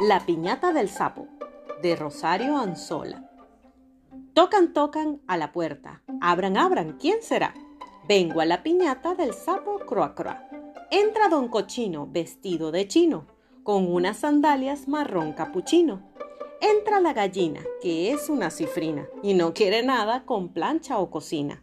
La piñata del sapo, de Rosario Anzola. Tocan, tocan a la puerta. Abran, abran, ¿quién será? Vengo a la piñata del sapo croa croa. Entra don Cochino, vestido de chino, con unas sandalias marrón capuchino. Entra la gallina, que es una cifrina, y no quiere nada con plancha o cocina.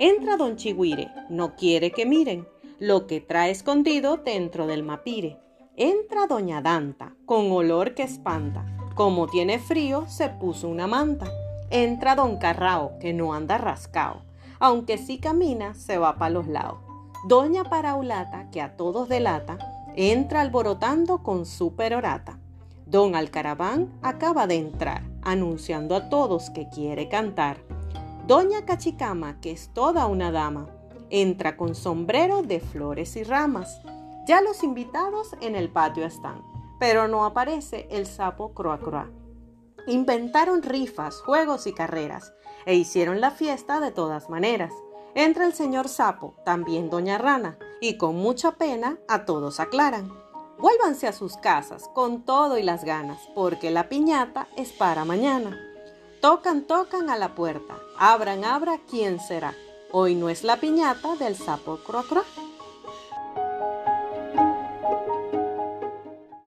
Entra don Chigüire, no quiere que miren lo que trae escondido dentro del mapire. Entra doña Danta, con olor que espanta. Como tiene frío, se puso una manta. Entra don Carrao, que no anda rascao. Aunque sí camina, se va para los lados. Doña Paraulata, que a todos delata, entra alborotando con su perorata. Don Alcaraván acaba de entrar, anunciando a todos que quiere cantar. Doña Cachicama, que es toda una dama, entra con sombrero de flores y ramas. Ya los invitados en el patio están, pero no aparece el sapo croa croa. Inventaron rifas, juegos y carreras e hicieron la fiesta de todas maneras. Entra el señor sapo, también doña rana, y con mucha pena a todos aclaran. Vuélvanse a sus casas con todo y las ganas, porque la piñata es para mañana. Tocan, tocan a la puerta. Abran, abra, ¿quién será? Hoy no es la piñata del sapo croa croa.